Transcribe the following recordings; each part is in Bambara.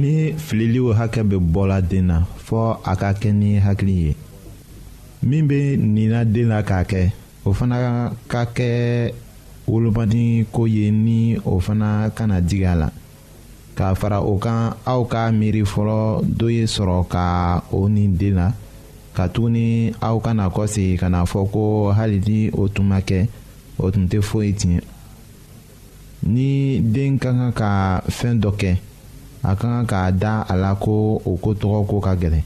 ni fililiw hakɛ bɛ bɔla den na fɔɔ a ka kɛ ni hakili ye min bɛ nina den na k'a kɛ o fana ka kɛ wolomadi ko ye ni o fana kana digi a la k'a fara o kan aw ka miiri fɔlɔ dɔ ye sɔrɔ ka o ni den na katuguni aw kana kɔsegin ka na fɔ ko hali ni o tun ma kɛ o tun tɛ foyi tiɲɛ ni den ka kan ka fɛn dɔ kɛ a ka kan k'a da a la ko o ko tɔgɔ ko ka gɛlɛn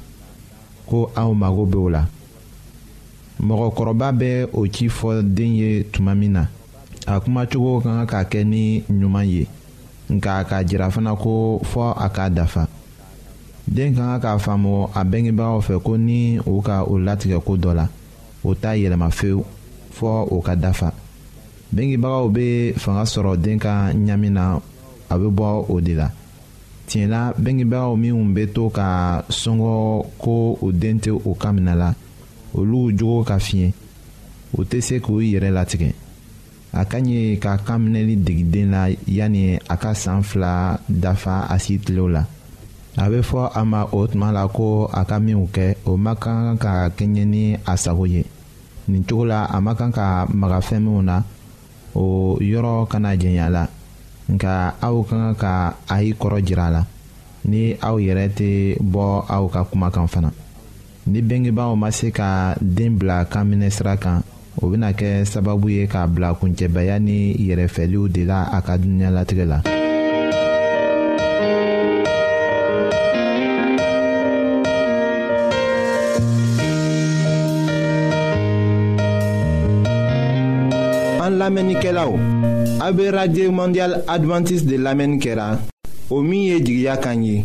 ko aw mago bɛ o la mɔgɔkɔrɔba bɛ o ci fɔ den ye tuma min na a kumacogo ka kan ka kɛ ni ɲuman ye. nka k'a jira fana ko fɔ a k'a dafa den ka kan k'a faamu a bɛngebagaw fɛ ko ni u ka o latigɛ ko dɔ la o t'a yɛlɛma fewu fɔ o ka dafa bengebagaw bɛ fanga sɔrɔ den ka ɲami na a bɛ bɔ o de la tiɲɛ la bengebagaw minnu bɛ to ka sɔngɔ ko o den tɛ o ka minɛ la olu jogo ka fiɲɛ u tɛ se k'u yɛrɛ latigɛ a ka ɲi ka kan minɛli dege den na yanni a ka san fila dafa a si tilew la a bɛ fɔ a ma o tuma la ko a ka minw kɛ o ma kan ka kɛɲɛ ni a sago ye nin cogo la a ma kan ka maga fɛn minw na o yɔrɔ kana janya la nka aw ka kan ka a y'i kɔrɔ jira a la ni aw yɛrɛ tɛ bɔ aw ka kuma kan fana. ni bengebaaw ma se ka den bila kan minɛ sira kan o bɛna kɛ sababu ye k'a bila kuncɛbaya ni yɛrɛfɛliw de la a ka dunuya latigɛ la. an lamɛnnikɛlaw a bɛ radio mondial adventiste de lamɛnni kɛra o min ye jigiya kan ye.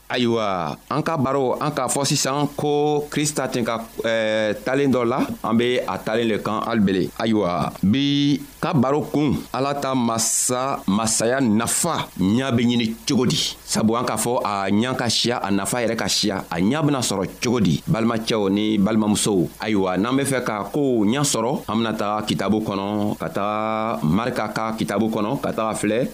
ayiwa an ka baro an k'a fɔ sisan ko krista ten ka eh, talen dɔ la an be a talen le kan alibele ayiwa bi ka baro kun ala ta masa masaya nafa ɲa be ɲini cogo di sabu an k'a fɔ a ɲa ka siya a nafa yɛrɛ ka siya a ɲa bena sɔrɔ cogo di balimacɛw ni balimamusow ayiwa n'an be fɛ ka koow ɲa sɔrɔ an bena taga kitabu kɔnɔ ka taga marika ka kitabu kɔnɔ ka taga filɛ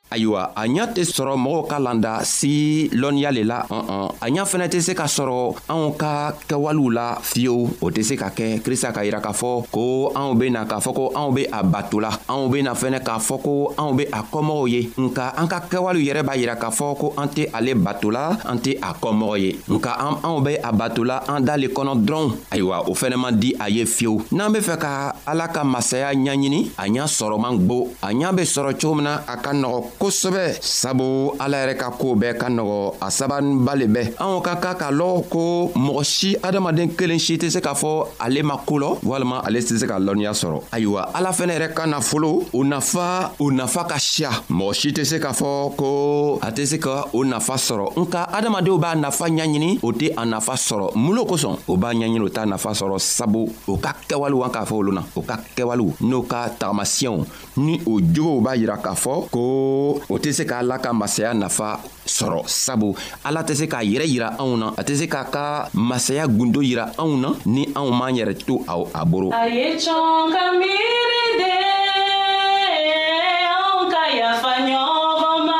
ayiwa a ɲa tɛ sɔrɔ mɔgɔw ka landa si lɔnniya le la ɔn a ɲa fɛnɛ tɛ se ka sɔrɔ anw ka kɛwalew la fiyewu o tɛ se ka kɛ krista ka yira k'a fɔ ko anw be na k'a fɔ ko anw be a bato la anw be na fɛnɛ k'a fɔ ko anw be a kɔmɔgɔw ye nka an ka kɛwalew yɛrɛ b'a yira k'a fɔ ko an tɛ ale bato la an tɛ a kɔmɔgɔ ye nka anw be a bato la an da le kɔnɔ dɔrɔn ayiwa o fɛnɛ man di a ye fiyewu n'an be fɛ ka ala ka masaya ɲaɲini a ɲa sɔrɔ man gbo a ɲa be sɔrɔ cogo min na a ka nɔgɔ kosɛbɛ sabu ala yɛrɛ ka koo bɛɛ ka nɔgɔ a sabaninba le bɛ anw ka ka k'a lɔn ko mɔgɔ si adamaden kelen si tɛ se k'a fɔ ale ma ko lɔ walima ale tɛ se ka lɔnniya sɔrɔ ayiwa ala fɛnɛ yɛrɛ ka nafolo o nafa o nafa ka siya mɔgɔ si tɛ se k'a fɔ ko a tɛ se ka o nafa sɔrɔ nka adamadenw b'a nafa ɲaɲini o tɛ a nafa sɔrɔ mun lo kosɔn o b'a ɲɛɲini o t'a nafa sɔrɔ sabu o ka kɛwalew an k'a fɔ olu na o ka kɛwalew n'o ka tagamasiyɛnw ni o jogow b'a yira k'a fɔ ko o tɛ se k'a la ka masaya nafa sɔrɔ sabu ala tɛ se k'a yɛrɛ yira anw na a tɛ se k'a ka masaya gundo yira anw na ni anw m'an yɛrɛ to a boro a ye cɔn ka miiri de anw ka yafa ɲɔgɔn ma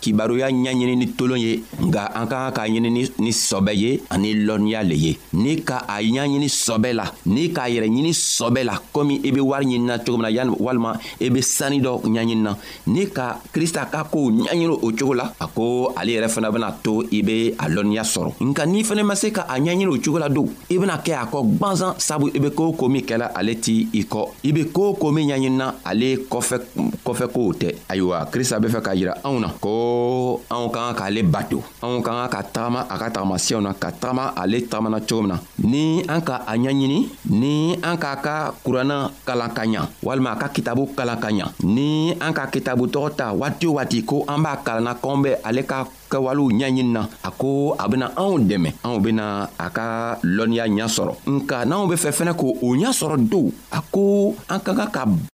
kibaruya ɲɛɲini ni tolon ye nka an ka kan k'a ɲini ni sɔbɛ ye ani lɔnniya le ye ni ka a ɲɛɲini sɔbɛ la ni k'a yɛrɛ ɲini sɔbɛ la komi i be wari ɲinina cogo min na walima i be sanni dɔ ɲɛɲinina ni ka krista ka kow ɲɛɲini o cogo la a ko ale yɛrɛ fana bena to i be a lɔnniya sɔrɔ nka n'i fana ma se ka a ɲɛɲini o cogo la don i bena kɛ a kɔ gwanzan sabu i be koo ko min kɛla ale t'i i kɔ i be koo ko min ɲɛɲinina ale kɔfɛ kɔfɛ kow tɛ ayiwa krista be fɛ k'a yira anw na ko anw ka kan k'ale bato anw ka kan ka tagama a ka tagamasiyɛw na ka tagama ale tagamana cogo min na ni an ka a ɲaɲini ni an k'a ka kuranna kalan ka ɲa walima a ka kitabu kalan ka ɲa ni an ka kitabu tɔgɔ ta waati o waati ko an b'a kalanna ko an bɛ ale ka kɛwalew ɲɛɲini na a ko a bena anw dɛmɛ anw bena a ka lɔnniya ɲa sɔrɔ nka n'anw be fɛ fɛnɛ k'o ɲa sɔrɔ dow a ko an ka kan ka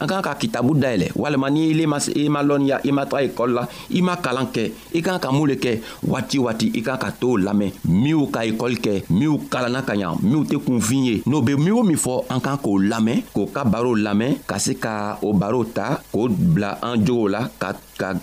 an kan ka kitabu dayɛlɛ walima ni ile ma i ma lɔnniya i ma taga ekɔli la i ma kalan kɛ i kan ka mun le kɛ waati waati i kan ka t'o lamɛn minw ka ekɔli kɛ minw kalanna ka ɲa minw tɛ kunfin ye n'o be min o min fɔ an kan k'o lamɛn k'o ka barow lamɛn ka se ka o barow ta k'o bila an jogow la ka ka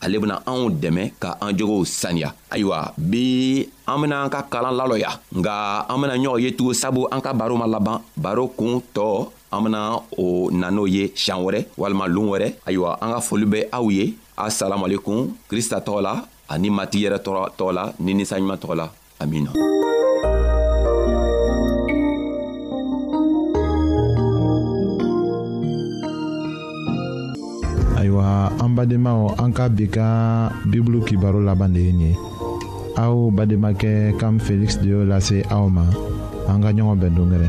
ale bena anw dɛmɛ ka an jogow saniya ayiwa bi an bena an ka kalan lalɔya nga an bena ɲɔgɔn ye tugun sabu an ka baro ma laban baro kuun tɔɔ an bena o na n'o ye sian wɛrɛ walima loon wɛrɛ ayiwa an ka foli bɛ aw ye asalamualekum krista tɔgɔ la ani mati yɛrɛ tɔgɔ la ni ninsanɲuman tɔgɔ la Amin. ayiwa an badenmaw an ka bi ka bibulu kibaro laban de ye nin ye aw bademakɛ kam feliksi de y'o lase aw ma an ka ɲɔgɔn bɛn dongɛrɛ